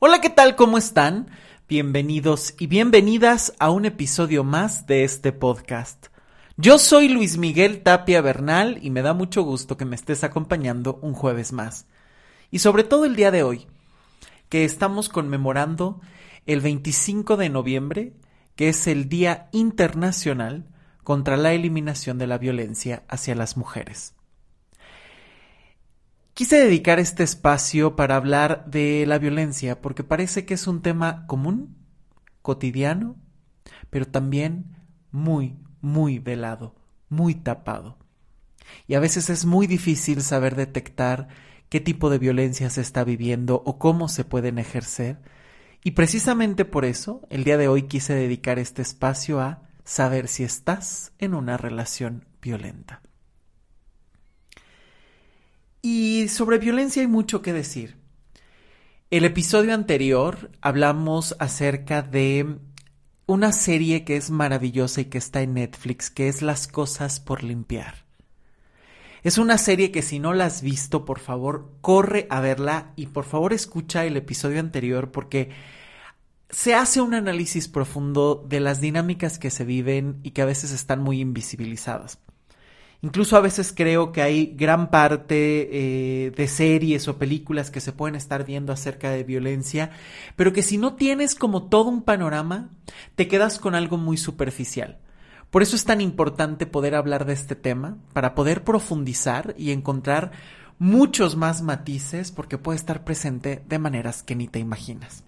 Hola, ¿qué tal? ¿Cómo están? Bienvenidos y bienvenidas a un episodio más de este podcast. Yo soy Luis Miguel Tapia Bernal y me da mucho gusto que me estés acompañando un jueves más. Y sobre todo el día de hoy, que estamos conmemorando el 25 de noviembre, que es el Día Internacional contra la Eliminación de la Violencia hacia las Mujeres. Quise dedicar este espacio para hablar de la violencia porque parece que es un tema común, cotidiano, pero también muy, muy velado, muy tapado. Y a veces es muy difícil saber detectar qué tipo de violencia se está viviendo o cómo se pueden ejercer. Y precisamente por eso, el día de hoy quise dedicar este espacio a saber si estás en una relación violenta. Y sobre violencia hay mucho que decir. El episodio anterior hablamos acerca de una serie que es maravillosa y que está en Netflix, que es Las cosas por limpiar. Es una serie que si no la has visto, por favor, corre a verla y por favor escucha el episodio anterior porque se hace un análisis profundo de las dinámicas que se viven y que a veces están muy invisibilizadas. Incluso a veces creo que hay gran parte eh, de series o películas que se pueden estar viendo acerca de violencia, pero que si no tienes como todo un panorama, te quedas con algo muy superficial. Por eso es tan importante poder hablar de este tema, para poder profundizar y encontrar muchos más matices, porque puede estar presente de maneras que ni te imaginas.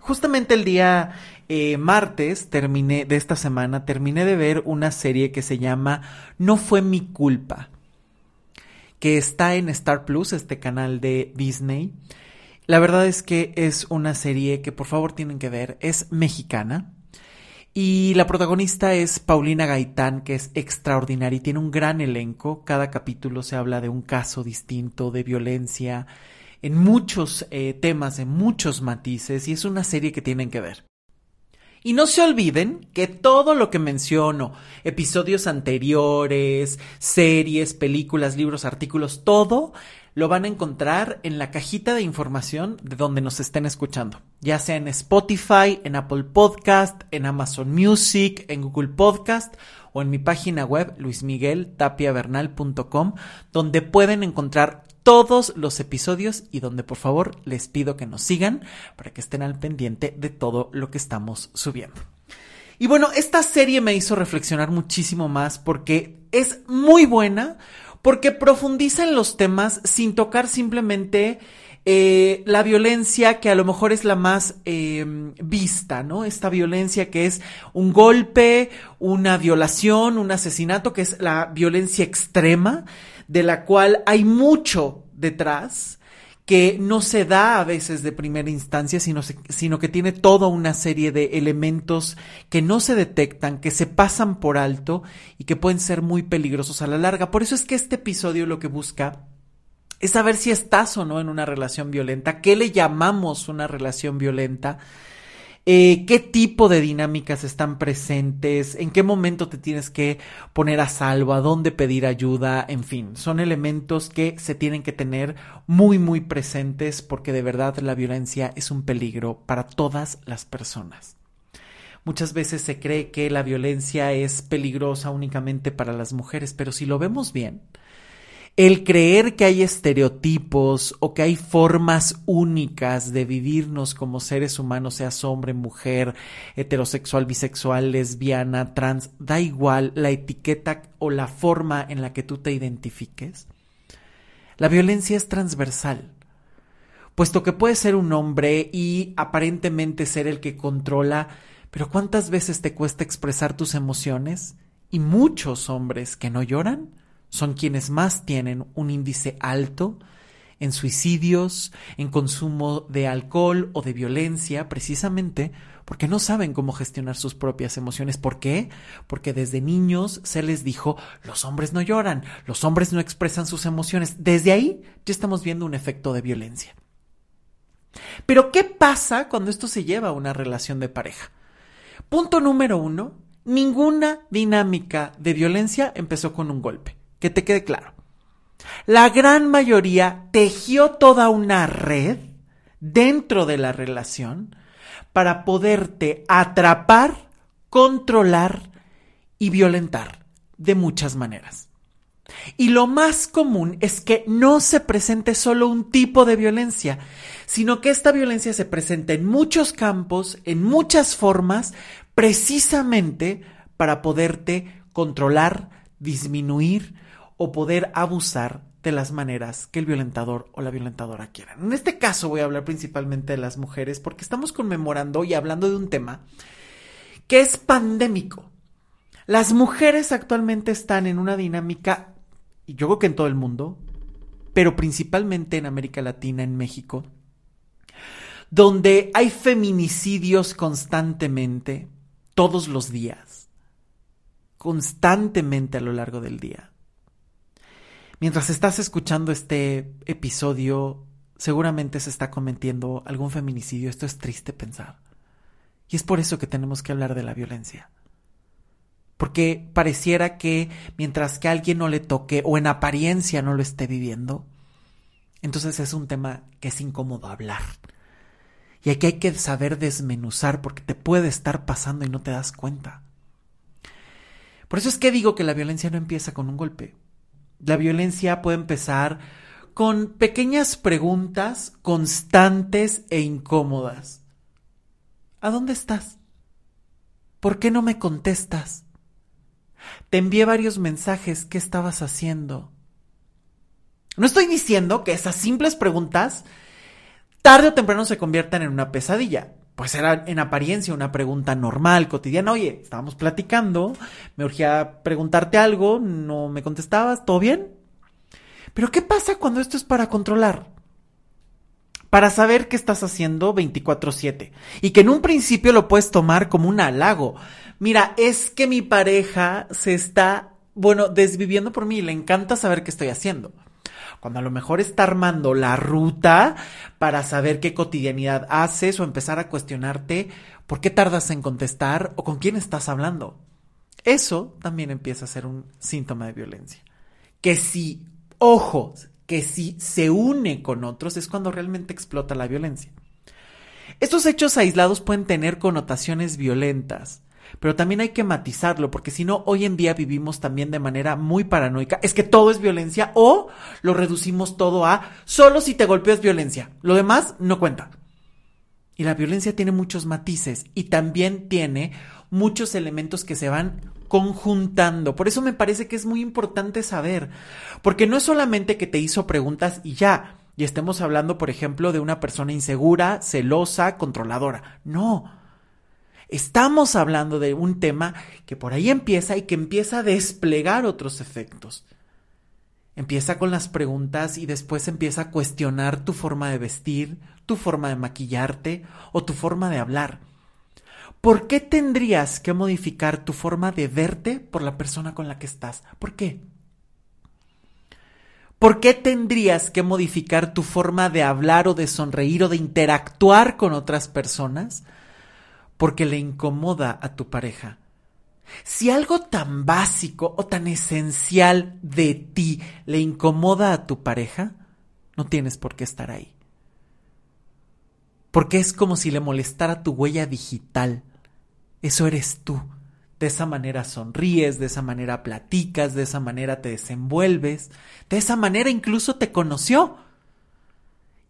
Justamente el día eh, martes terminé de esta semana, terminé de ver una serie que se llama No fue mi culpa, que está en Star Plus, este canal de Disney. La verdad es que es una serie que por favor tienen que ver, es mexicana. Y la protagonista es Paulina Gaitán, que es extraordinaria y tiene un gran elenco. Cada capítulo se habla de un caso distinto de violencia, en muchos eh, temas, en muchos matices, y es una serie que tienen que ver. Y no se olviden que todo lo que menciono, episodios anteriores, series, películas, libros, artículos, todo lo van a encontrar en la cajita de información de donde nos estén escuchando, ya sea en Spotify, en Apple Podcast, en Amazon Music, en Google Podcast o en mi página web luismigueltapiavernal.com, donde pueden encontrar todos los episodios y donde por favor les pido que nos sigan para que estén al pendiente de todo lo que estamos subiendo. Y bueno, esta serie me hizo reflexionar muchísimo más porque es muy buena, porque profundiza en los temas sin tocar simplemente eh, la violencia que a lo mejor es la más eh, vista, ¿no? Esta violencia que es un golpe, una violación, un asesinato, que es la violencia extrema, de la cual hay mucho detrás que no se da a veces de primera instancia, sino, sino, que tiene toda una serie de elementos que no se detectan, que se pasan por alto y que pueden ser muy peligrosos a la larga. Por eso es que este episodio lo que busca es saber si estás o no en una relación violenta, qué le llamamos una relación violenta, eh, qué tipo de dinámicas están presentes, en qué momento te tienes que poner a salvo, a dónde pedir ayuda, en fin, son elementos que se tienen que tener muy, muy presentes porque de verdad la violencia es un peligro para todas las personas. Muchas veces se cree que la violencia es peligrosa únicamente para las mujeres, pero si lo vemos bien, el creer que hay estereotipos o que hay formas únicas de vivirnos como seres humanos, seas hombre, mujer, heterosexual, bisexual, lesbiana, trans, da igual la etiqueta o la forma en la que tú te identifiques. La violencia es transversal, puesto que puede ser un hombre y aparentemente ser el que controla, pero ¿cuántas veces te cuesta expresar tus emociones? Y muchos hombres que no lloran son quienes más tienen un índice alto en suicidios, en consumo de alcohol o de violencia, precisamente porque no saben cómo gestionar sus propias emociones. ¿Por qué? Porque desde niños se les dijo, los hombres no lloran, los hombres no expresan sus emociones. Desde ahí ya estamos viendo un efecto de violencia. Pero ¿qué pasa cuando esto se lleva a una relación de pareja? Punto número uno, ninguna dinámica de violencia empezó con un golpe que te quede claro. La gran mayoría tejió toda una red dentro de la relación para poderte atrapar, controlar y violentar de muchas maneras. Y lo más común es que no se presente solo un tipo de violencia, sino que esta violencia se presenta en muchos campos, en muchas formas, precisamente para poderte controlar, disminuir o poder abusar de las maneras que el violentador o la violentadora quieran. En este caso voy a hablar principalmente de las mujeres porque estamos conmemorando y hablando de un tema que es pandémico. Las mujeres actualmente están en una dinámica, y yo creo que en todo el mundo, pero principalmente en América Latina, en México, donde hay feminicidios constantemente, todos los días, constantemente a lo largo del día. Mientras estás escuchando este episodio, seguramente se está cometiendo algún feminicidio. Esto es triste pensar. Y es por eso que tenemos que hablar de la violencia. Porque pareciera que mientras que alguien no le toque o en apariencia no lo esté viviendo, entonces es un tema que es incómodo hablar. Y aquí hay que saber desmenuzar porque te puede estar pasando y no te das cuenta. Por eso es que digo que la violencia no empieza con un golpe. La violencia puede empezar con pequeñas preguntas constantes e incómodas. ¿A dónde estás? ¿Por qué no me contestas? Te envié varios mensajes. ¿Qué estabas haciendo? No estoy diciendo que esas simples preguntas tarde o temprano se conviertan en una pesadilla pues era en apariencia una pregunta normal, cotidiana. Oye, estábamos platicando, me urgía preguntarte algo, no me contestabas, ¿todo bien? Pero ¿qué pasa cuando esto es para controlar? Para saber qué estás haciendo 24/7 y que en un principio lo puedes tomar como un halago. Mira, es que mi pareja se está, bueno, desviviendo por mí, le encanta saber qué estoy haciendo cuando a lo mejor está armando la ruta para saber qué cotidianidad haces o empezar a cuestionarte por qué tardas en contestar o con quién estás hablando. Eso también empieza a ser un síntoma de violencia. Que si, ojo, que si se une con otros es cuando realmente explota la violencia. Estos hechos aislados pueden tener connotaciones violentas, pero también hay que matizarlo, porque si no, hoy en día vivimos también de manera muy paranoica. Es que todo es violencia o lo reducimos todo a solo si te golpeas violencia. Lo demás no cuenta. Y la violencia tiene muchos matices y también tiene muchos elementos que se van conjuntando. Por eso me parece que es muy importante saber, porque no es solamente que te hizo preguntas y ya, y estemos hablando, por ejemplo, de una persona insegura, celosa, controladora. No Estamos hablando de un tema que por ahí empieza y que empieza a desplegar otros efectos. Empieza con las preguntas y después empieza a cuestionar tu forma de vestir, tu forma de maquillarte o tu forma de hablar. ¿Por qué tendrías que modificar tu forma de verte por la persona con la que estás? ¿Por qué? ¿Por qué tendrías que modificar tu forma de hablar o de sonreír o de interactuar con otras personas porque le incomoda a tu pareja. Si algo tan básico o tan esencial de ti le incomoda a tu pareja, no tienes por qué estar ahí. Porque es como si le molestara tu huella digital. Eso eres tú. De esa manera sonríes, de esa manera platicas, de esa manera te desenvuelves, de esa manera incluso te conoció.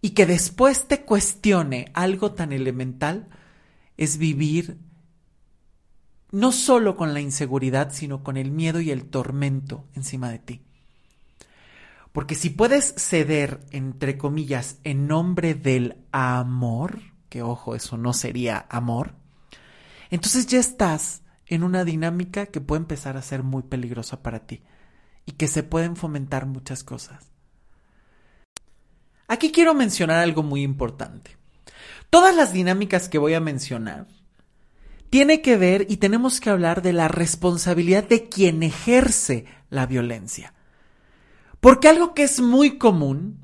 Y que después te cuestione algo tan elemental, es vivir no solo con la inseguridad, sino con el miedo y el tormento encima de ti. Porque si puedes ceder, entre comillas, en nombre del amor, que ojo, eso no sería amor, entonces ya estás en una dinámica que puede empezar a ser muy peligrosa para ti y que se pueden fomentar muchas cosas. Aquí quiero mencionar algo muy importante. Todas las dinámicas que voy a mencionar tiene que ver y tenemos que hablar de la responsabilidad de quien ejerce la violencia. Porque algo que es muy común,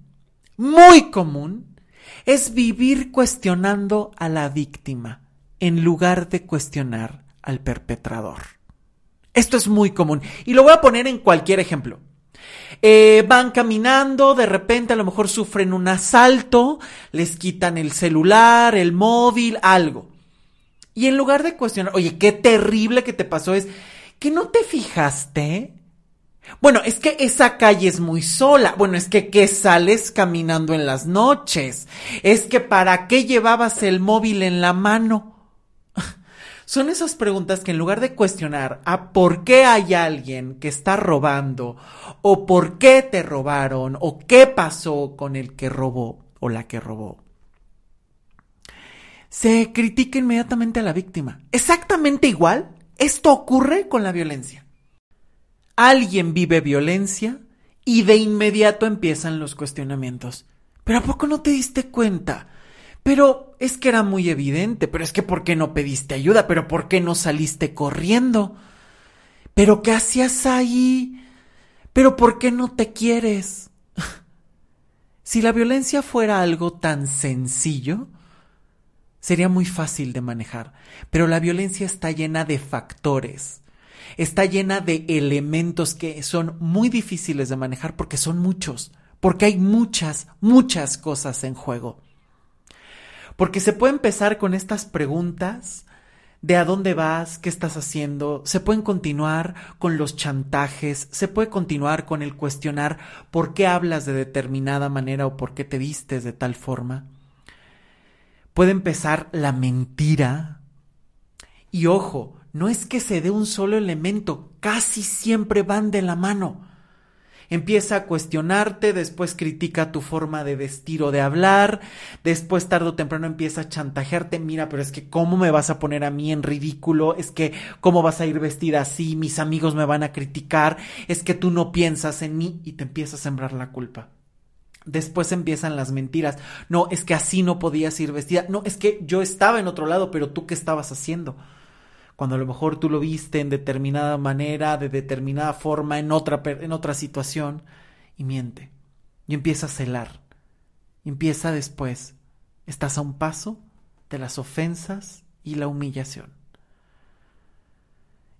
muy común, es vivir cuestionando a la víctima en lugar de cuestionar al perpetrador. Esto es muy común y lo voy a poner en cualquier ejemplo. Eh, van caminando, de repente a lo mejor sufren un asalto, les quitan el celular, el móvil, algo. Y en lugar de cuestionar, oye, qué terrible que te pasó es que no te fijaste. Bueno, es que esa calle es muy sola. Bueno, es que ¿qué sales caminando en las noches? Es que ¿para qué llevabas el móvil en la mano? Son esas preguntas que en lugar de cuestionar a por qué hay alguien que está robando o por qué te robaron o qué pasó con el que robó o la que robó, se critica inmediatamente a la víctima. Exactamente igual, esto ocurre con la violencia. Alguien vive violencia y de inmediato empiezan los cuestionamientos. ¿Pero a poco no te diste cuenta? Pero es que era muy evidente, pero es que ¿por qué no pediste ayuda? ¿Pero por qué no saliste corriendo? ¿Pero qué hacías ahí? ¿Pero por qué no te quieres? si la violencia fuera algo tan sencillo, sería muy fácil de manejar, pero la violencia está llena de factores, está llena de elementos que son muy difíciles de manejar porque son muchos, porque hay muchas, muchas cosas en juego. Porque se puede empezar con estas preguntas de a dónde vas, qué estás haciendo, se pueden continuar con los chantajes, se puede continuar con el cuestionar por qué hablas de determinada manera o por qué te vistes de tal forma. Puede empezar la mentira. Y ojo, no es que se dé un solo elemento, casi siempre van de la mano empieza a cuestionarte, después critica tu forma de vestir o de hablar, después tarde o temprano empieza a chantajearte, mira, pero es que cómo me vas a poner a mí en ridículo, es que cómo vas a ir vestida así, mis amigos me van a criticar, es que tú no piensas en mí y te empieza a sembrar la culpa. Después empiezan las mentiras. No, es que así no podías ir vestida. No, es que yo estaba en otro lado, pero tú qué estabas haciendo cuando a lo mejor tú lo viste en determinada manera, de determinada forma, en otra, en otra situación, y miente. Y empieza a celar. Empieza después. Estás a un paso de las ofensas y la humillación.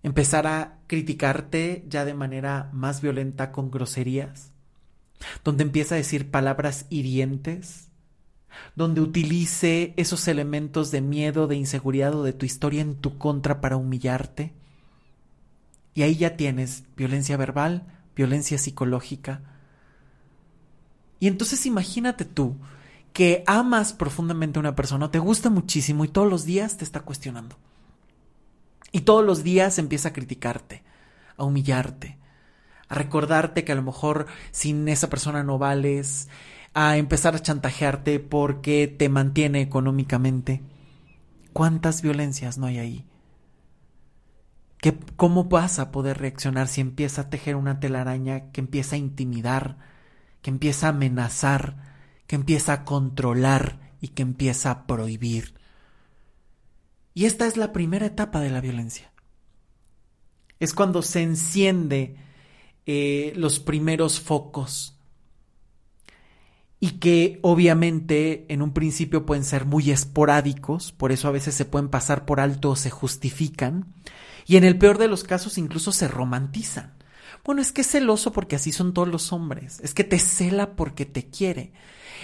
Empezar a criticarte ya de manera más violenta con groserías, donde empieza a decir palabras hirientes, donde utilice esos elementos de miedo, de inseguridad o de tu historia en tu contra para humillarte. Y ahí ya tienes violencia verbal, violencia psicológica. Y entonces imagínate tú que amas profundamente a una persona, te gusta muchísimo y todos los días te está cuestionando. Y todos los días empieza a criticarte, a humillarte, a recordarte que a lo mejor sin esa persona no vales, a empezar a chantajearte porque te mantiene económicamente. ¿Cuántas violencias no hay ahí? ¿Qué, ¿Cómo vas a poder reaccionar si empieza a tejer una telaraña que empieza a intimidar, que empieza a amenazar, que empieza a controlar y que empieza a prohibir? Y esta es la primera etapa de la violencia. Es cuando se enciende eh, los primeros focos y que obviamente en un principio pueden ser muy esporádicos, por eso a veces se pueden pasar por alto o se justifican, y en el peor de los casos incluso se romantizan. Bueno, es que es celoso porque así son todos los hombres, es que te cela porque te quiere,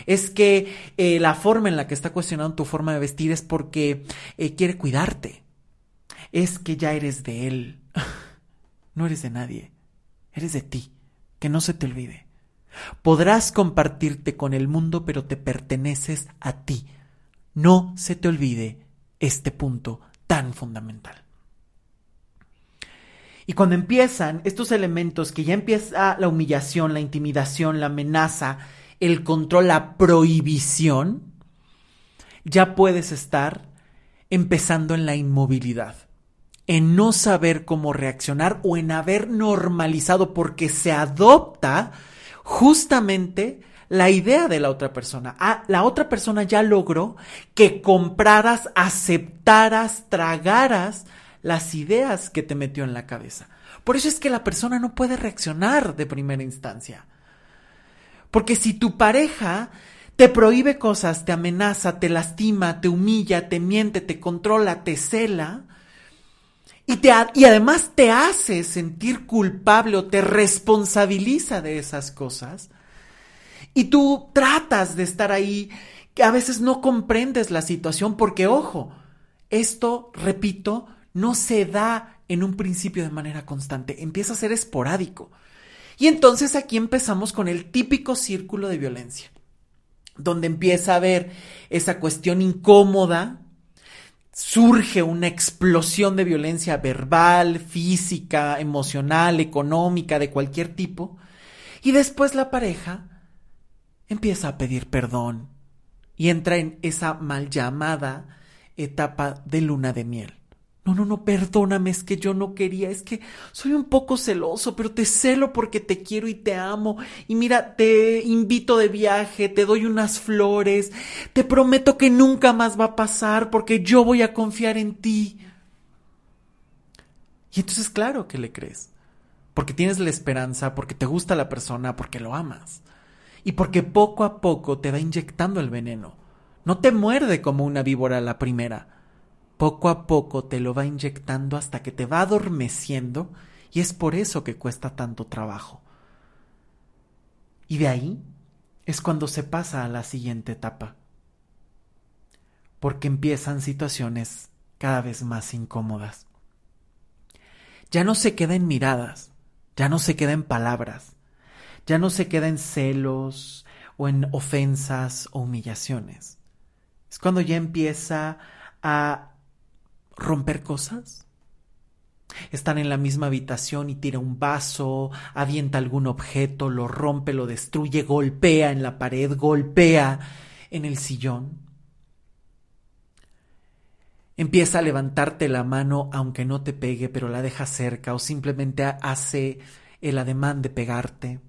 es que eh, la forma en la que está cuestionando tu forma de vestir es porque eh, quiere cuidarte, es que ya eres de él, no eres de nadie, eres de ti, que no se te olvide. Podrás compartirte con el mundo, pero te perteneces a ti. No se te olvide este punto tan fundamental. Y cuando empiezan estos elementos, que ya empieza la humillación, la intimidación, la amenaza, el control, la prohibición, ya puedes estar empezando en la inmovilidad, en no saber cómo reaccionar o en haber normalizado porque se adopta justamente la idea de la otra persona. Ah, la otra persona ya logró que compraras, aceptaras, tragaras las ideas que te metió en la cabeza. Por eso es que la persona no puede reaccionar de primera instancia. Porque si tu pareja te prohíbe cosas, te amenaza, te lastima, te humilla, te miente, te controla, te cela, Y, te, y además te hace sentir culpable o te responsabiliza de esas cosas. Y tú tratas de estar ahí, que a veces no comprendes la situación porque, ojo, esto, repito, no se da en un principio de manera constante, empieza a ser esporádico. Y entonces aquí empezamos con el típico círculo de violencia, donde empieza a haber esa cuestión incómoda, surge una explosión de violencia verbal, física, emocional, económica, de cualquier tipo, y después la pareja empieza a pedir perdón y entra en esa mal llamada etapa de luna de miel. No, no, no, perdóname, es que yo no quería, es que soy un poco celoso, pero te celo porque te quiero y te amo. Y mira, te invito de viaje, te doy unas flores, te prometo que nunca más va a pasar porque yo voy a confiar en ti. Y entonces claro que le crees, porque tienes la esperanza, porque te gusta la persona, porque lo amas. Y porque poco a poco te va inyectando el veneno. No te muerde como una víbora la primera poco a poco te lo va inyectando hasta que te va adormeciendo y es por eso que cuesta tanto trabajo. Y de ahí es cuando se pasa a la siguiente etapa, porque empiezan situaciones cada vez más incómodas. Ya no se queda en miradas, ya no se queda en palabras, ya no se queda en celos o en ofensas o humillaciones. Es cuando ya empieza a romper cosas. Están en la misma habitación y tira un vaso, avienta algún objeto, lo rompe, lo destruye, golpea en la pared, golpea en el sillón. Empieza a levantarte la mano aunque no te pegue, pero la deja cerca o simplemente hace el ademán de pegarte.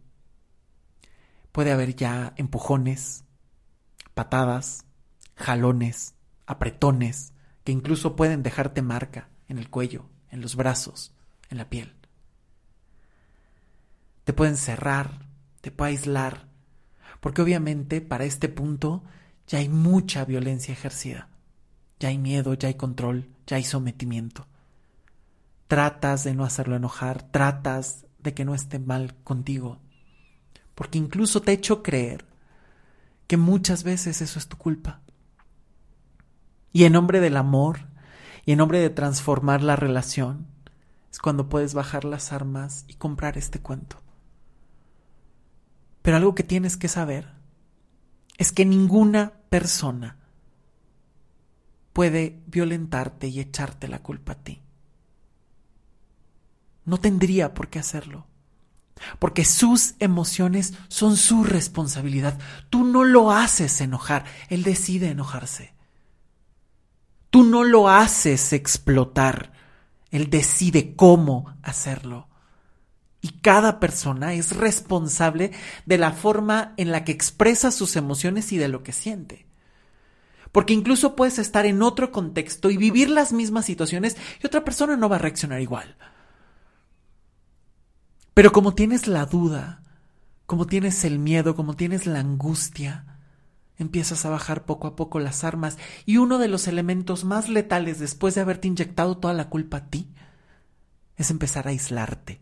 Puede haber ya empujones, patadas, jalones, apretones, que incluso pueden dejarte marca en el cuello, en los brazos, en la piel. Te pueden cerrar, te puede aislar, porque obviamente para este punto ya hay mucha violencia ejercida, ya hay miedo, ya hay control, ya hay sometimiento. Tratas de no hacerlo enojar, tratas de que no esté mal contigo, porque incluso te he hecho creer que muchas veces eso es tu culpa. Y en nombre del amor y en nombre de transformar la relación, es cuando puedes bajar las armas y comprar este cuento. Pero algo que tienes que saber es que ninguna persona puede violentarte y echarte la culpa a ti. No tendría por qué hacerlo. Porque sus emociones son su responsabilidad. Tú no lo haces enojar, él decide enojarse. Tú no lo haces explotar, Él decide cómo hacerlo. Y cada persona es responsable de la forma en la que expresa sus emociones y de lo que siente. Porque incluso puedes estar en otro contexto y vivir las mismas situaciones y otra persona no va a reaccionar igual. Pero como tienes la duda, como tienes el miedo, como tienes la angustia, empiezas a bajar poco a poco las armas y uno de los elementos más letales después de haberte inyectado toda la culpa a ti es empezar a aislarte.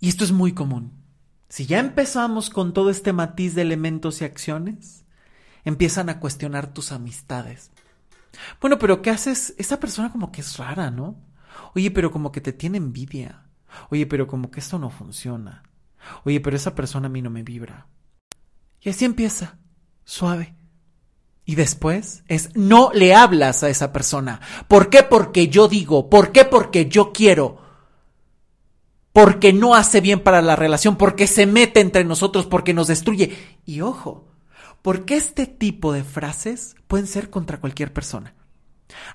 Y esto es muy común. Si ya empezamos con todo este matiz de elementos y acciones, empiezan a cuestionar tus amistades. Bueno, pero ¿qué haces? Esa persona como que es rara, ¿no? Oye, pero como que te tiene envidia. Oye, pero como que esto no funciona. Oye, pero esa persona a mí no me vibra. Y así empieza, suave. Y después es no le hablas a esa persona. ¿Por qué? Porque yo digo. ¿Por qué? Porque yo quiero. Porque no hace bien para la relación, porque se mete entre nosotros, porque nos destruye. Y ojo, porque este tipo de frases pueden ser contra cualquier persona.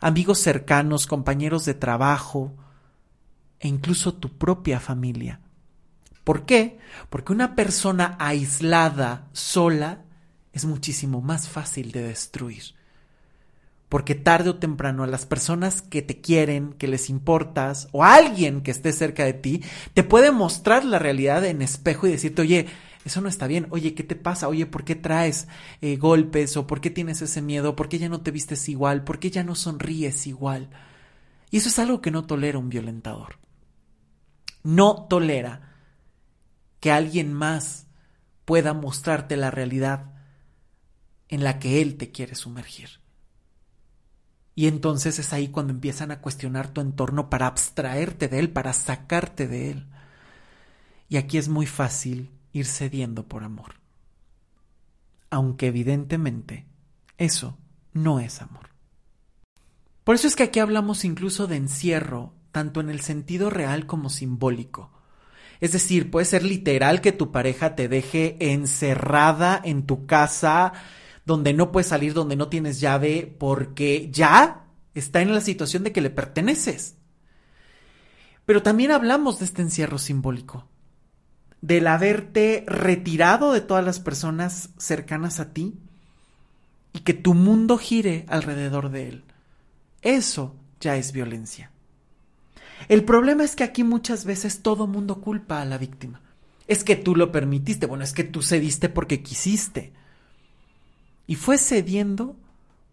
Amigos cercanos, compañeros de trabajo e incluso tu propia familia. ¿Por qué? Porque una persona aislada, sola, es muchísimo más fácil de destruir. Porque tarde o temprano a las personas que te quieren, que les importas, o a alguien que esté cerca de ti, te puede mostrar la realidad en espejo y decirte, oye, eso no está bien, oye, ¿qué te pasa? Oye, ¿por qué traes eh, golpes? ¿O por qué tienes ese miedo? ¿Por qué ya no te vistes igual? ¿Por qué ya no sonríes igual? Y eso es algo que no tolera un violentador. No tolera que alguien más pueda mostrarte la realidad en la que él te quiere sumergir. Y entonces es ahí cuando empiezan a cuestionar tu entorno para abstraerte de él, para sacarte de él. Y aquí es muy fácil ir cediendo por amor. Aunque evidentemente eso no es amor. Por eso es que aquí hablamos incluso de encierro, tanto en el sentido real como simbólico. Es decir, puede ser literal que tu pareja te deje encerrada en tu casa, donde no puedes salir, donde no tienes llave, porque ya está en la situación de que le perteneces. Pero también hablamos de este encierro simbólico, del haberte retirado de todas las personas cercanas a ti y que tu mundo gire alrededor de él. Eso ya es violencia. El problema es que aquí muchas veces todo mundo culpa a la víctima. Es que tú lo permitiste, bueno, es que tú cediste porque quisiste. Y fue cediendo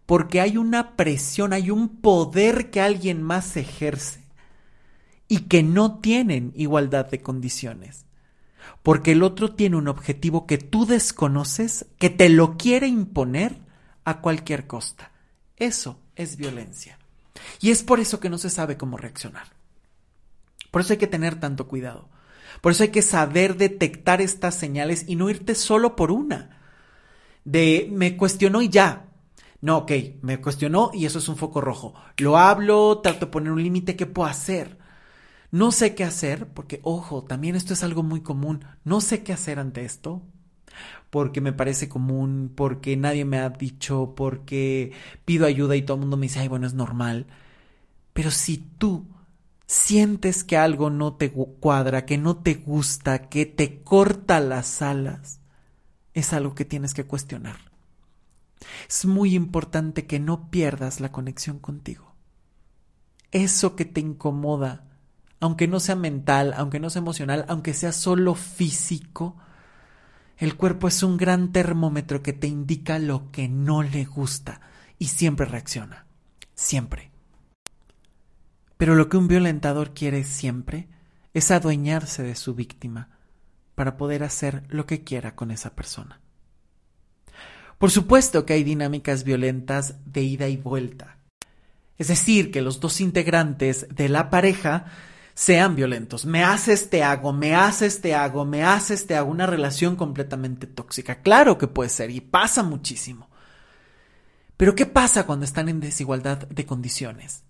porque hay una presión, hay un poder que alguien más ejerce y que no tienen igualdad de condiciones. Porque el otro tiene un objetivo que tú desconoces, que te lo quiere imponer a cualquier costa. Eso es violencia. Y es por eso que no se sabe cómo reaccionar. Por eso hay que tener tanto cuidado. Por eso hay que saber detectar estas señales y no irte solo por una. De me cuestionó y ya. No, ok, me cuestionó y eso es un foco rojo. Lo hablo, trato de poner un límite, ¿qué puedo hacer? No sé qué hacer, porque, ojo, también esto es algo muy común. No sé qué hacer ante esto, porque me parece común, porque nadie me ha dicho, porque pido ayuda y todo el mundo me dice, ay, bueno, es normal. Pero si tú sientes que algo no te cuadra, que no te gusta, que te corta las alas, es algo que tienes que cuestionar. Es muy importante que no pierdas la conexión contigo. Eso que te incomoda, aunque no sea mental, aunque no sea emocional, aunque sea solo físico, el cuerpo es un gran termómetro que te indica lo que no le gusta y siempre reacciona. Siempre. Pero lo que un violentador quiere siempre es adueñarse de su víctima para poder hacer lo que quiera con esa persona. Por supuesto que hay dinámicas violentas de ida y vuelta. Es decir, que los dos integrantes de la pareja sean violentos. Me haces, te hago, me haces, te hago, me haces, te hago. Una relación completamente tóxica. Claro que puede ser y pasa muchísimo. Pero ¿qué pasa cuando están en desigualdad de condiciones?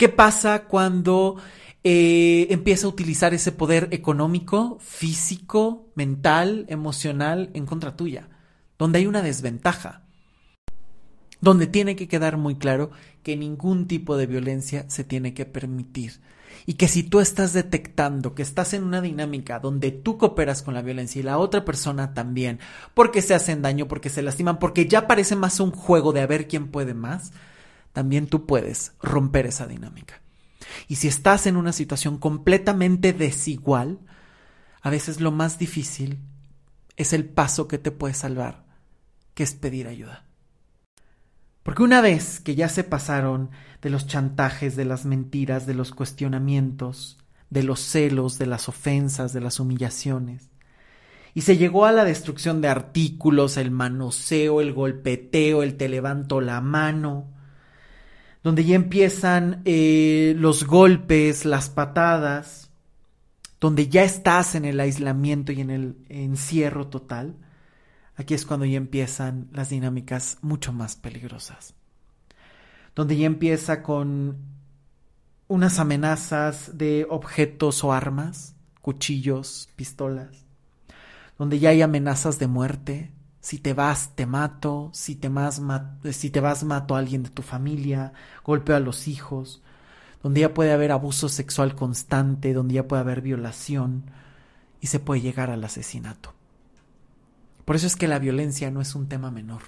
¿Qué pasa cuando eh, empieza a utilizar ese poder económico, físico, mental, emocional en contra tuya? Donde hay una desventaja. Donde tiene que quedar muy claro que ningún tipo de violencia se tiene que permitir. Y que si tú estás detectando que estás en una dinámica donde tú cooperas con la violencia y la otra persona también, porque se hacen daño, porque se lastiman, porque ya parece más un juego de a ver quién puede más, también tú puedes romper esa dinámica. Y si estás en una situación completamente desigual, a veces lo más difícil es el paso que te puede salvar, que es pedir ayuda. Porque una vez que ya se pasaron de los chantajes, de las mentiras, de los cuestionamientos, de los celos, de las ofensas, de las humillaciones, y se llegó a la destrucción de artículos, el manoseo, el golpeteo, el te levanto la mano, donde ya empiezan eh, los golpes, las patadas, donde ya estás en el aislamiento y en el encierro total, aquí es cuando ya empiezan las dinámicas mucho más peligrosas. Donde ya empieza con unas amenazas de objetos o armas, cuchillos, pistolas, donde ya hay amenazas de muerte, si te vas, te mato. Si te, más, si te vas, mato a alguien de tu familia. Golpeo a los hijos. Donde ya puede haber abuso sexual constante. Donde ya puede haber violación. Y se puede llegar al asesinato. Por eso es que la violencia no es un tema menor.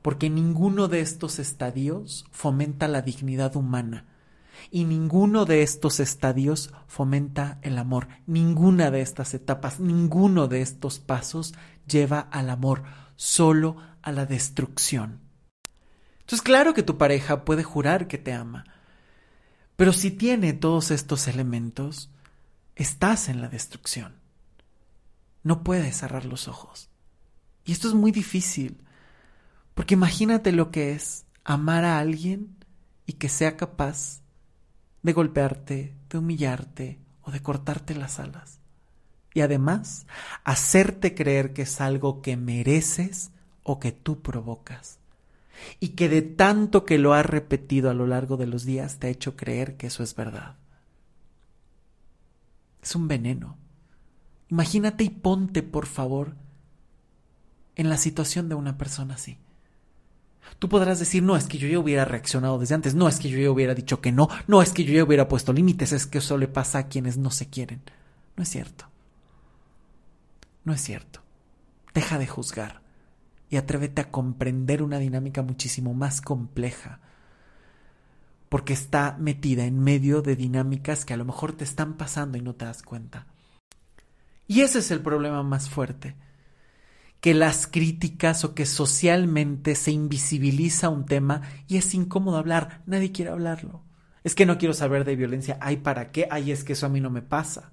Porque ninguno de estos estadios fomenta la dignidad humana. Y ninguno de estos estadios fomenta el amor. Ninguna de estas etapas, ninguno de estos pasos lleva al amor, solo a la destrucción. Entonces, claro que tu pareja puede jurar que te ama, Pero si tiene todos estos elementos, estás en la destrucción. No puedes cerrar los ojos. Y esto es muy difícil, porque imagínate lo que es amar a alguien y que sea capaz de golpearte, de humillarte o de cortarte las alas. Y además, hacerte creer que es algo que mereces o que tú provocas. Y que de tanto que lo has repetido a lo largo de los días te ha hecho creer que eso es verdad. Es un veneno. Imagínate y ponte, por favor, en la situación de una persona así. Tú podrás decir, no, es que yo ya hubiera reaccionado desde antes, no es que yo ya hubiera dicho que no, no es que yo ya hubiera puesto límites, es que eso le pasa a quienes no se quieren. No es cierto. No es cierto. Deja de juzgar y atrévete a comprender una dinámica muchísimo más compleja, porque está metida en medio de dinámicas que a lo mejor te están pasando y no te das cuenta. Y ese es el problema más fuerte que las críticas o que socialmente se invisibiliza un tema y es incómodo hablar, nadie quiere hablarlo. Es que no quiero saber de violencia, ay, ¿para qué? Ay, es que eso a mí no me pasa.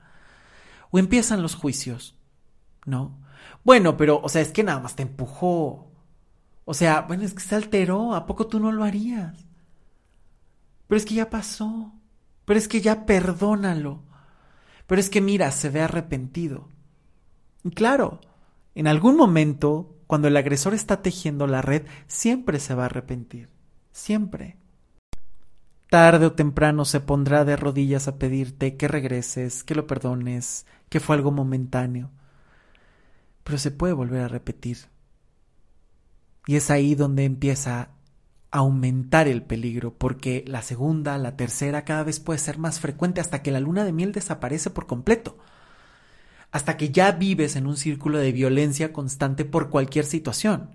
O empiezan los juicios, ¿no? Bueno, pero, o sea, es que nada más te empujó. O sea, bueno, es que se alteró, ¿a poco tú no lo harías? Pero es que ya pasó, pero es que ya perdónalo, pero es que mira, se ve arrepentido. Y claro, en algún momento, cuando el agresor está tejiendo la red, siempre se va a arrepentir. Siempre. Tarde o temprano se pondrá de rodillas a pedirte que regreses, que lo perdones, que fue algo momentáneo. Pero se puede volver a repetir. Y es ahí donde empieza a aumentar el peligro, porque la segunda, la tercera cada vez puede ser más frecuente hasta que la luna de miel desaparece por completo hasta que ya vives en un círculo de violencia constante por cualquier situación,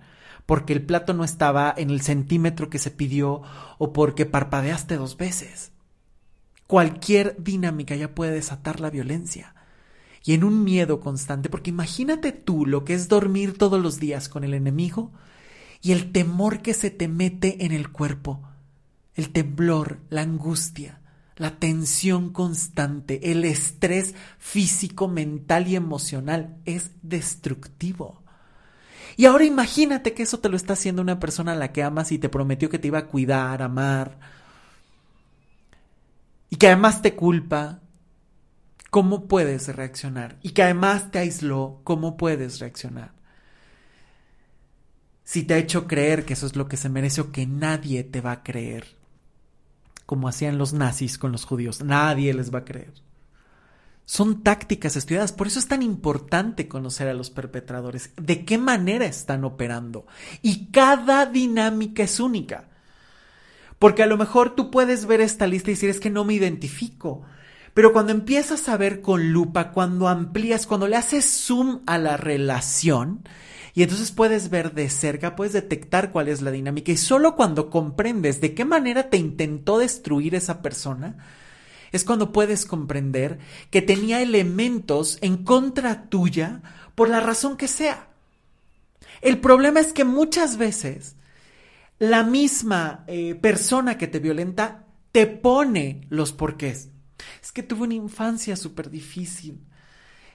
porque el plato no estaba en el centímetro que se pidió o porque parpadeaste dos veces. Cualquier dinámica ya puede desatar la violencia. Y en un miedo constante, porque imagínate tú lo que es dormir todos los días con el enemigo y el temor que se te mete en el cuerpo, el temblor, la angustia, la tensión constante, el estrés físico, mental y emocional es destructivo. Y ahora imagínate que eso te lo está haciendo una persona a la que amas y te prometió que te iba a cuidar, amar, y que además te culpa. ¿Cómo puedes reaccionar? Y que además te aisló, ¿cómo puedes reaccionar? Si te ha hecho creer que eso es lo que se merece o que nadie te va a creer como hacían los nazis con los judíos. Nadie les va a creer. Son tácticas estudiadas, por eso es tan importante conocer a los perpetradores, de qué manera están operando. Y cada dinámica es única. Porque a lo mejor tú puedes ver esta lista y decir es que no me identifico. Pero cuando empiezas a ver con lupa, cuando amplías, cuando le haces zoom a la relación, y entonces puedes ver de cerca, puedes detectar cuál es la dinámica y solo cuando comprendes de qué manera te intentó destruir esa persona, es cuando puedes comprender que tenía elementos en contra tuya por la razón que sea. El problema es que muchas veces la misma eh, persona que te violenta te pone los porqués. Es que tuve una infancia súper difícil.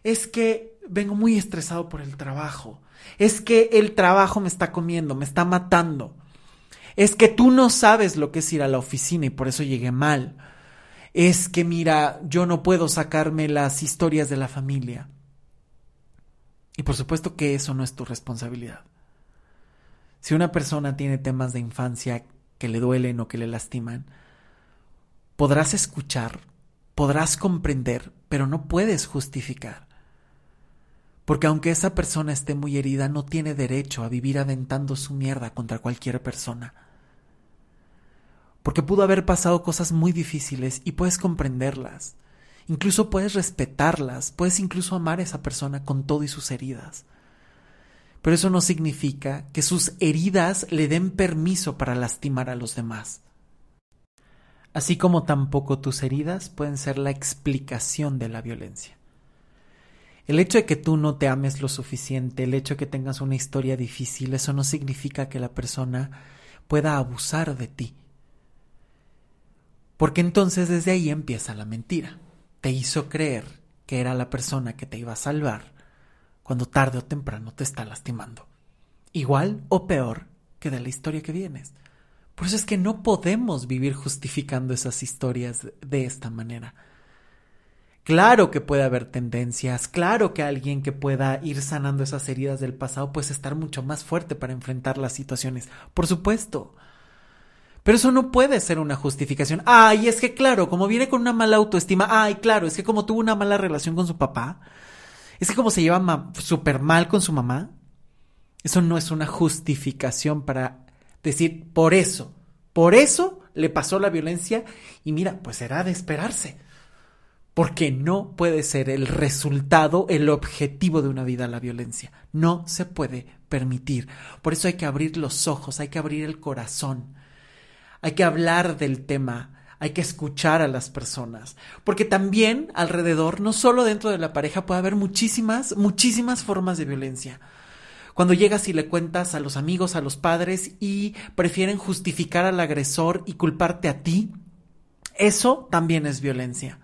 Es que vengo muy estresado por el trabajo. Es que el trabajo me está comiendo, me está matando. Es que tú no sabes lo que es ir a la oficina y por eso llegué mal. Es que mira, yo no puedo sacarme las historias de la familia. Y por supuesto que eso no es tu responsabilidad. Si una persona tiene temas de infancia que le duelen o que le lastiman, podrás escuchar, podrás comprender, pero no puedes justificar. Porque aunque esa persona esté muy herida, no tiene derecho a vivir aventando su mierda contra cualquier persona. Porque pudo haber pasado cosas muy difíciles y puedes comprenderlas. Incluso puedes respetarlas, puedes incluso amar a esa persona con todo y sus heridas. Pero eso no significa que sus heridas le den permiso para lastimar a los demás. Así como tampoco tus heridas pueden ser la explicación de la violencia. El hecho de que tú no te ames lo suficiente, el hecho de que tengas una historia difícil, eso no significa que la persona pueda abusar de ti. Porque entonces desde ahí empieza la mentira. Te hizo creer que era la persona que te iba a salvar cuando tarde o temprano te está lastimando. Igual o peor que de la historia que vienes. Por eso es que no podemos vivir justificando esas historias de esta manera. Claro que puede haber tendencias, claro que alguien que pueda ir sanando esas heridas del pasado puede estar mucho más fuerte para enfrentar las situaciones, por supuesto. Pero eso no puede ser una justificación. Ay, es que claro, como viene con una mala autoestima, ay, claro, es que como tuvo una mala relación con su papá, es que como se lleva súper mal con su mamá, eso no es una justificación para decir, por eso, por eso le pasó la violencia y mira, pues era de esperarse porque no puede ser el resultado, el objetivo de una vida la violencia. No se puede permitir. Por eso hay que abrir los ojos, hay que abrir el corazón, hay que hablar del tema, hay que escuchar a las personas, porque también alrededor, no solo dentro de la pareja, puede haber muchísimas, muchísimas formas de violencia. Cuando llegas y le cuentas a los amigos, a los padres y prefieren justificar al agresor y culparte a ti, eso también es violencia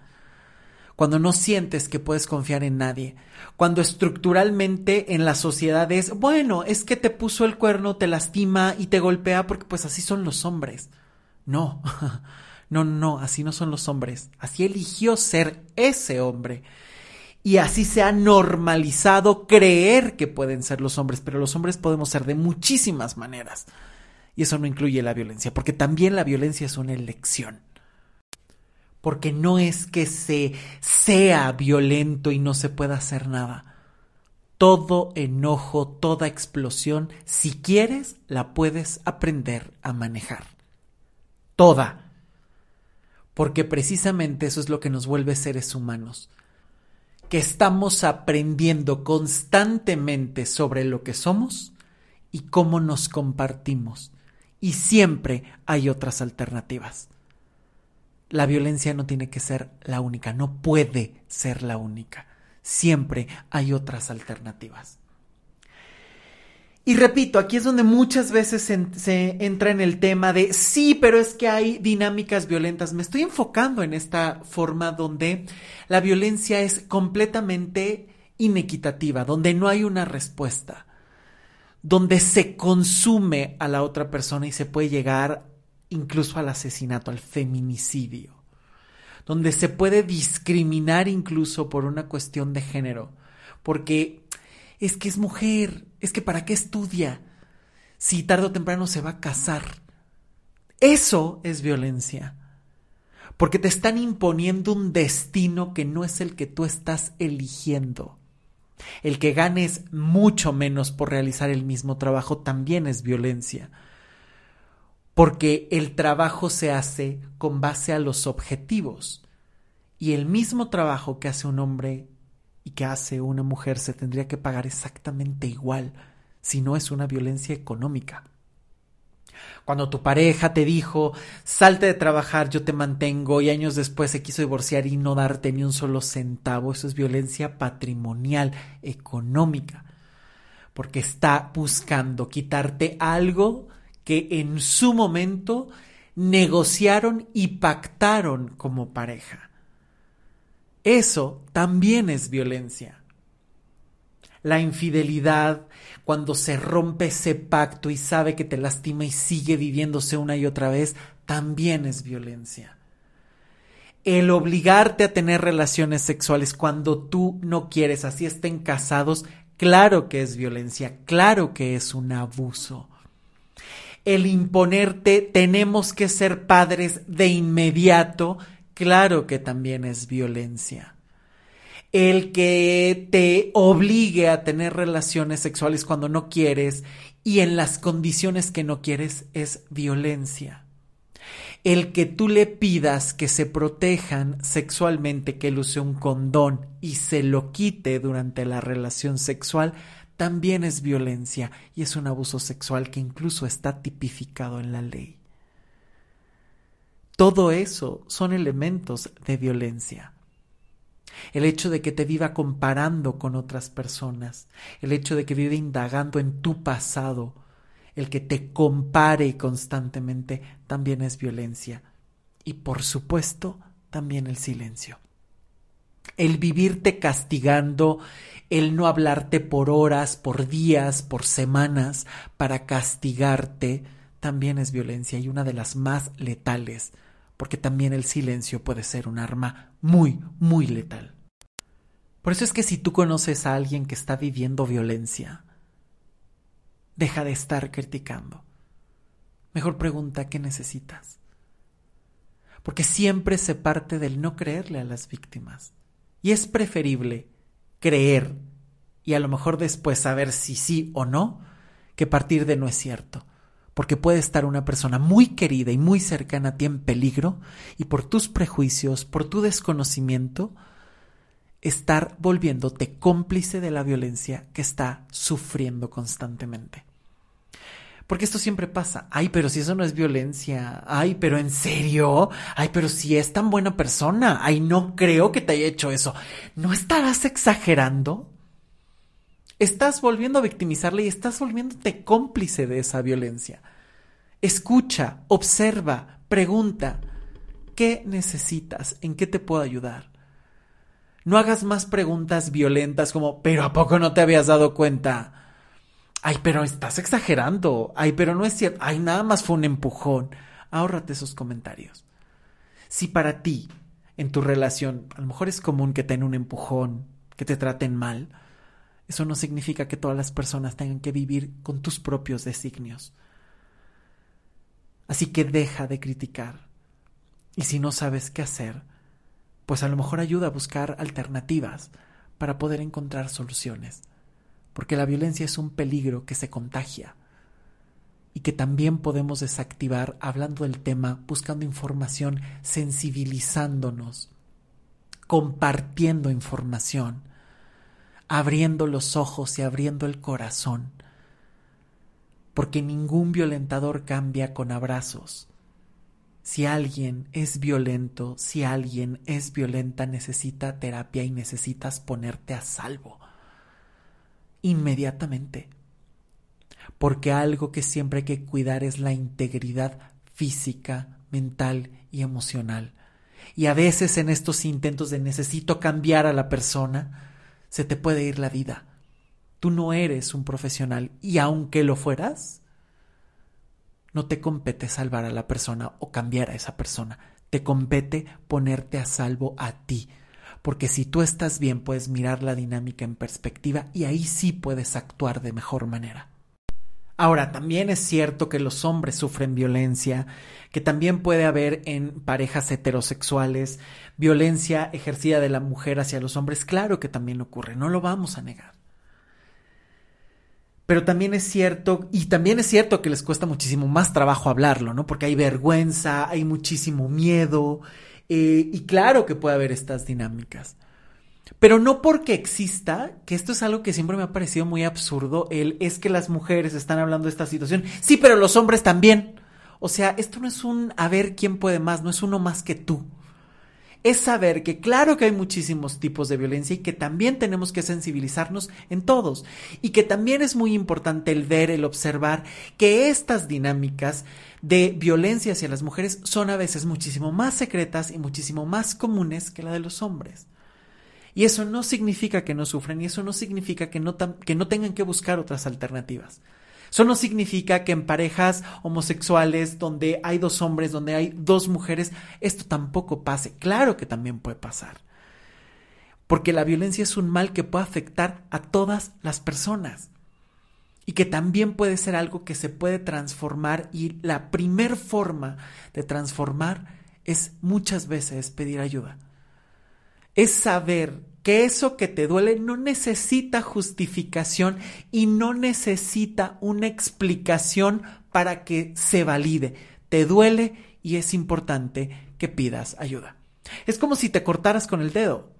cuando no sientes que puedes confiar en nadie, cuando estructuralmente en la sociedad es, bueno, es que te puso el cuerno, te lastima y te golpea porque pues así son los hombres. No, no, no, así no son los hombres, así eligió ser ese hombre. Y así se ha normalizado creer que pueden ser los hombres, pero los hombres podemos ser de muchísimas maneras. Y eso no incluye la violencia, porque también la violencia es una elección porque no es que se sea violento y no se pueda hacer nada. Todo enojo, toda explosión, si quieres, la puedes aprender a manejar. Toda. Porque precisamente eso es lo que nos vuelve seres humanos. Que estamos aprendiendo constantemente sobre lo que somos y cómo nos compartimos. Y siempre hay otras alternativas la violencia no tiene que ser la única, no puede ser la única. Siempre hay otras alternativas. Y repito, aquí es donde muchas veces se, entra en el tema de sí, pero es que hay dinámicas violentas. Me estoy enfocando en esta forma donde la violencia es completamente inequitativa, donde no hay una respuesta, donde se consume a la otra persona y se puede llegar incluso al asesinato, al feminicidio, donde se puede discriminar incluso por una cuestión de género, porque es que es mujer, es que para qué estudia si tarde o temprano se va a casar. Eso es violencia, porque te están imponiendo un destino que no es el que tú estás eligiendo. El que ganes mucho menos por realizar el mismo trabajo también es violencia porque el trabajo se hace con base a los objetivos. Y el mismo trabajo que hace un hombre y que hace una mujer se tendría que pagar exactamente igual, si no es una violencia económica. Cuando tu pareja te dijo, salte de trabajar, yo te mantengo, y años después se quiso divorciar y no darte ni un solo centavo, eso es violencia patrimonial, económica, porque está buscando quitarte algo que en su momento negociaron y pactaron como pareja. Eso también es violencia. La infidelidad, cuando se rompe ese pacto y sabe que te lastima y sigue viviéndose una y otra vez, también es violencia. El obligarte a tener relaciones sexuales cuando tú no quieres, así estén casados, claro que es violencia, claro que es un abuso el imponerte tenemos que ser padres de inmediato, claro que también es violencia. El que te obligue a tener relaciones sexuales cuando no quieres y en las condiciones que no quieres es violencia. El que tú le pidas que se protejan sexualmente, que él use un condón y se lo quite durante la relación sexual, también es violencia y es un abuso sexual que incluso está tipificado en la ley. Todo eso son elementos de violencia. El hecho de que te viva comparando con otras personas, el hecho de que vive indagando en tu pasado, el que te compare constantemente, también es violencia. y por supuesto también el silencio. El vivirte castigando, el no hablarte por horas, por días, por semanas, para castigarte, también es violencia y una de las más letales, porque también el silencio puede ser un arma muy, muy letal. Por eso es que si tú conoces a alguien que está viviendo violencia, deja de estar criticando. Mejor pregunta qué necesitas. Porque siempre se parte del no creerle a las víctimas. Y es preferible creer y a lo mejor después saber si sí o no que partir de no es cierto. Porque puede estar una persona muy querida y muy cercana a ti en peligro y por tus prejuicios, por tu desconocimiento, estar volviéndote cómplice de la violencia que está sufriendo constantemente. Porque esto siempre pasa. Ay, pero si eso no es violencia. Ay, pero en serio. Ay, pero si es tan buena persona. Ay, no creo que te haya hecho eso. ¿No estarás exagerando? Estás volviendo a victimizarle y estás volviéndote cómplice de esa violencia. Escucha, observa, pregunta. ¿Qué necesitas? ¿En qué te puedo ayudar? No hagas más preguntas violentas como, pero ¿a poco no te habías dado cuenta? Ay, pero estás exagerando. Ay, pero no es cierto. Ay, nada más fue un empujón. Ahórrate esos comentarios. Si para ti, en tu relación, a lo mejor es común que te den un empujón, que te traten mal, eso no significa que todas las personas tengan que vivir con tus propios designios. Así que deja de criticar. Y si no sabes qué hacer, pues a lo mejor ayuda a buscar alternativas para poder encontrar soluciones porque la violencia es un peligro que se contagia y que también podemos desactivar hablando del tema, buscando información, sensibilizándonos, compartiendo información, abriendo los ojos y abriendo el corazón, porque ningún violentador cambia con abrazos. Si alguien es violento, si alguien es violenta, necesita terapia y necesitas ponerte a salvo inmediatamente. Porque algo que siempre hay que cuidar es la integridad física, mental y emocional. Y a veces en estos intentos de necesito cambiar a la persona, se te puede ir la vida. Tú no eres un profesional y aunque lo fueras, no te compete salvar a la persona o cambiar a esa persona. Te compete ponerte a salvo a ti, porque si tú estás bien puedes mirar la dinámica en perspectiva y ahí sí puedes actuar de mejor manera. Ahora, también es cierto que los hombres sufren violencia, que también puede haber en parejas heterosexuales violencia ejercida de la mujer hacia los hombres. Claro que también ocurre, no lo vamos a negar. Pero también es cierto, y también es cierto que les cuesta muchísimo más trabajo hablarlo, ¿no? Porque hay vergüenza, hay muchísimo miedo, eh, y claro que puede haber estas dinámicas. Pero no porque exista, que esto es algo que siempre me ha parecido muy absurdo, el es que las mujeres están hablando de esta situación. Sí, pero los hombres también. O sea, esto no es un a ver quién puede más, no es uno más que tú. Es saber que claro que hay muchísimos tipos de violencia y que también tenemos que sensibilizarnos en todos. Y que también es muy importante el ver, el observar que estas dinámicas de violencia hacia las mujeres son a veces muchísimo más secretas y muchísimo más comunes que la de los hombres. Y eso no significa que no sufran y eso no significa que no, que no tengan que buscar otras alternativas. Eso no significa que en parejas homosexuales donde hay dos hombres, donde hay dos mujeres, esto tampoco pase. Claro que también puede pasar. Porque la violencia es un mal que puede afectar a todas las personas y que también puede ser algo que se puede transformar y la primer forma de transformar es muchas veces pedir ayuda. Es saber que eso que te duele no necesita justificación y no necesita una explicación para que se valide. Te duele y es importante que pidas ayuda. Es como si te cortaras con el dedo.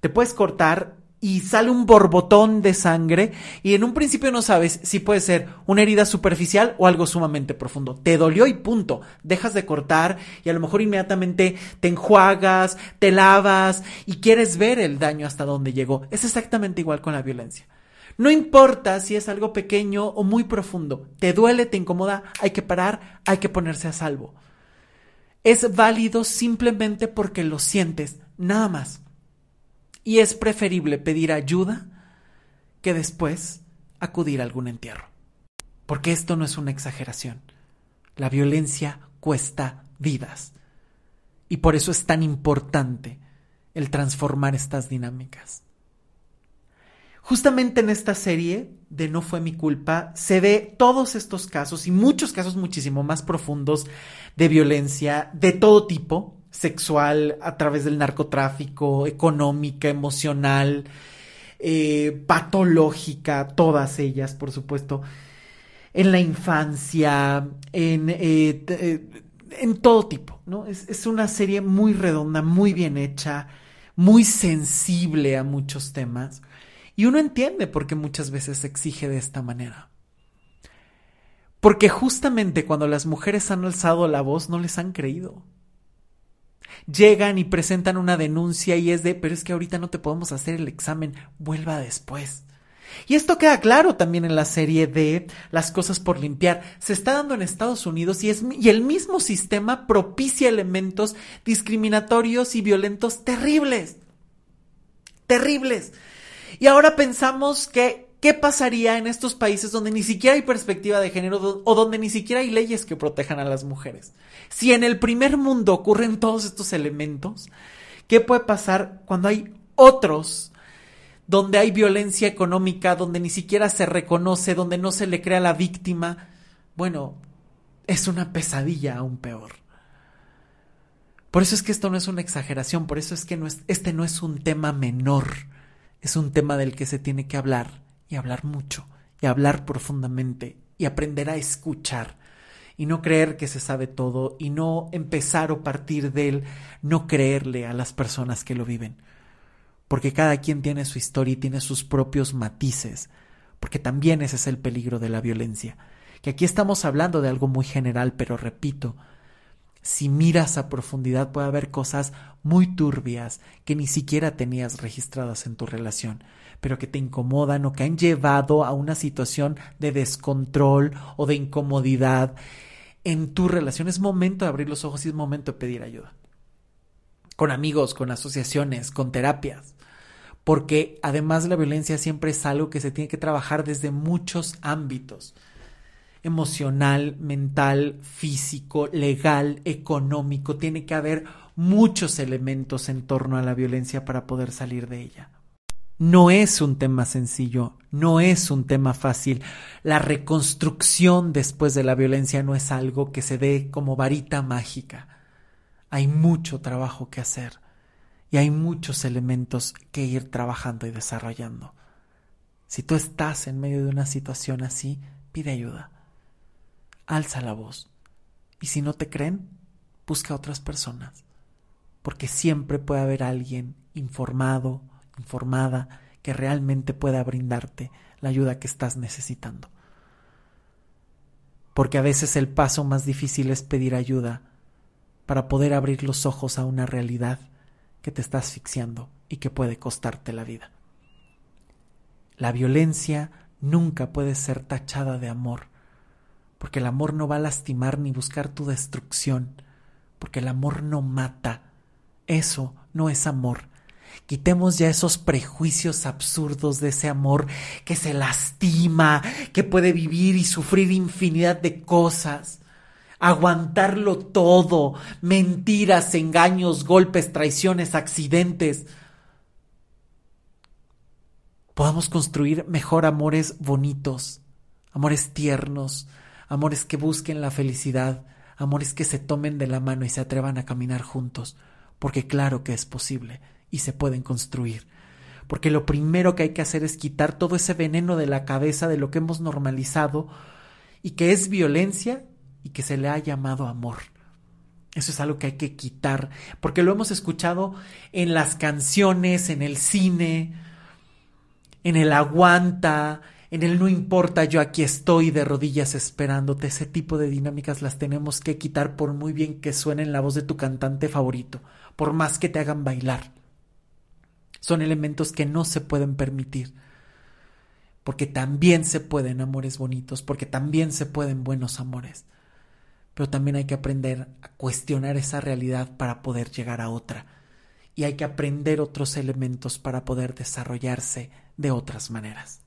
Te puedes cortar y sale un borbotón de sangre y en un principio no sabes si puede ser una herida superficial o algo sumamente profundo. Te dolió y punto. Dejas de cortar y a lo mejor inmediatamente te enjuagas, te lavas y quieres ver el daño hasta dónde llegó. Es exactamente igual con la violencia. No importa si es algo pequeño o muy profundo. Te duele, te incomoda, hay que parar, hay que ponerse a salvo. es válido simplemente porque lo sientes, nada más. Y es preferible pedir ayuda que después acudir a algún entierro. Porque esto no es una exageración. La violencia cuesta vidas. Y por eso es tan importante el transformar estas dinámicas. Justamente en esta serie de No fue mi culpa se ve todos estos casos y muchos casos muchísimo más profundos de violencia de todo tipo, sexual, a través del narcotráfico, económica, emocional, eh, patológica, todas ellas, por supuesto, en la infancia, en, eh, eh, en todo tipo, ¿no? Es, es una serie muy redonda, muy bien hecha, muy sensible a muchos temas y uno entiende por qué muchas veces se exige de esta manera. Porque justamente cuando las mujeres han alzado la voz no les han creído. Llegan y presentan una denuncia y es de, pero es que ahorita no te podemos hacer el examen, vuelva después. Y esto queda claro también en la serie de Las cosas por limpiar. Se está dando en Estados Unidos y, es, y el mismo sistema propicia elementos discriminatorios y violentos terribles. Terribles. Y ahora pensamos que, ¿qué pasaría en estos países donde ni siquiera hay perspectiva de género o donde ni siquiera hay leyes que protejan a las mujeres? Si en el primer mundo ocurren todos estos elementos, ¿qué puede pasar cuando hay otros donde hay violencia económica, donde ni siquiera se reconoce, donde no se le crea la víctima? Bueno, es una pesadilla aún peor. Por eso es que esto no es una exageración, por eso es que este no es un tema menor es un tema del que se tiene que hablar y hablar mucho y hablar profundamente y aprender a escuchar y no creer que se sabe todo y no empezar o partir de él, no creerle a las personas que lo viven. Porque cada quien tiene su historia y tiene sus propios matices, porque también ese es el peligro de la violencia. Que aquí estamos hablando de algo muy general, pero repito, si miras a profundidad puede haber cosas muy turbias que ni siquiera tenías registradas en tu relación, pero que te incomodan o que han llevado a una situación de descontrol o de incomodidad en tu relación. Es momento de abrir los ojos y es momento de pedir ayuda. Con amigos, con asociaciones, con terapias. Porque además la violencia siempre es algo que se tiene que trabajar desde muchos ámbitos emocional, mental, físico, legal, económico. Tiene que haber muchos elementos en torno a la violencia para poder salir de ella. No es un tema sencillo, no es un tema fácil. La reconstrucción después de la violencia no es algo que se dé como varita mágica. Hay mucho trabajo que hacer y hay muchos elementos que ir trabajando y desarrollando. Si tú estás en medio de una situación así, pide ayuda alza la voz. Y si no te creen, busca a otras personas. Porque siempre puede haber alguien informado, informada, que realmente pueda brindarte la ayuda que estás necesitando. Porque a veces el paso más difícil es pedir ayuda para poder abrir los ojos a una realidad que te está asfixiando y que puede costarte la vida. La violencia nunca puede ser tachada de amor porque el amor no va a lastimar ni buscar tu destrucción, porque el amor no mata. Eso no es amor. Quitemos ya esos prejuicios absurdos de ese amor que se lastima, que puede vivir y sufrir infinidad de cosas, aguantarlo todo, mentiras, engaños, golpes, traiciones, accidentes. Podamos construir mejor amores bonitos, amores tiernos, amores que busquen la felicidad, amores que se tomen de la mano y se atrevan a caminar juntos, porque claro que es posible y se pueden construir. Porque lo primero que hay que hacer es quitar todo ese veneno de la cabeza de lo que hemos normalizado y que es violencia y que se le ha llamado amor. Eso es algo que hay que quitar, porque lo hemos escuchado en las canciones, en el cine, en el aguanta, en el no importa, yo aquí estoy de rodillas esperándote. Ese tipo de dinámicas las tenemos que quitar por muy bien que suene en la voz de tu cantante favorito, por más que te hagan bailar. Son elementos que no se pueden permitir. Porque también se pueden amores bonitos, porque también se pueden buenos amores. pero también hay que aprender a cuestionar esa realidad para poder llegar a otra. Y hay que aprender otros elementos para poder desarrollarse de otras maneras.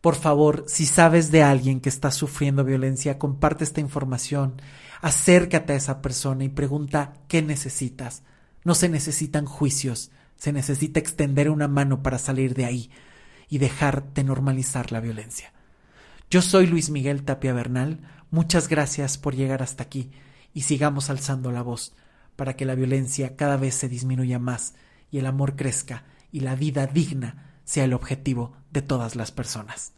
Por favor, si sabes de alguien que está sufriendo violencia, comparte esta información, acércate a esa persona y pregunta qué necesitas. No se necesitan juicios, se necesita extender una mano para salir de ahí y dejar de normalizar la violencia. Yo soy Luis Miguel Tapia Bernal, muchas gracias por llegar hasta aquí y sigamos alzando la voz para que la violencia cada vez se disminuya más y el amor crezca y la vida digna sea el objetivo de todas las personas.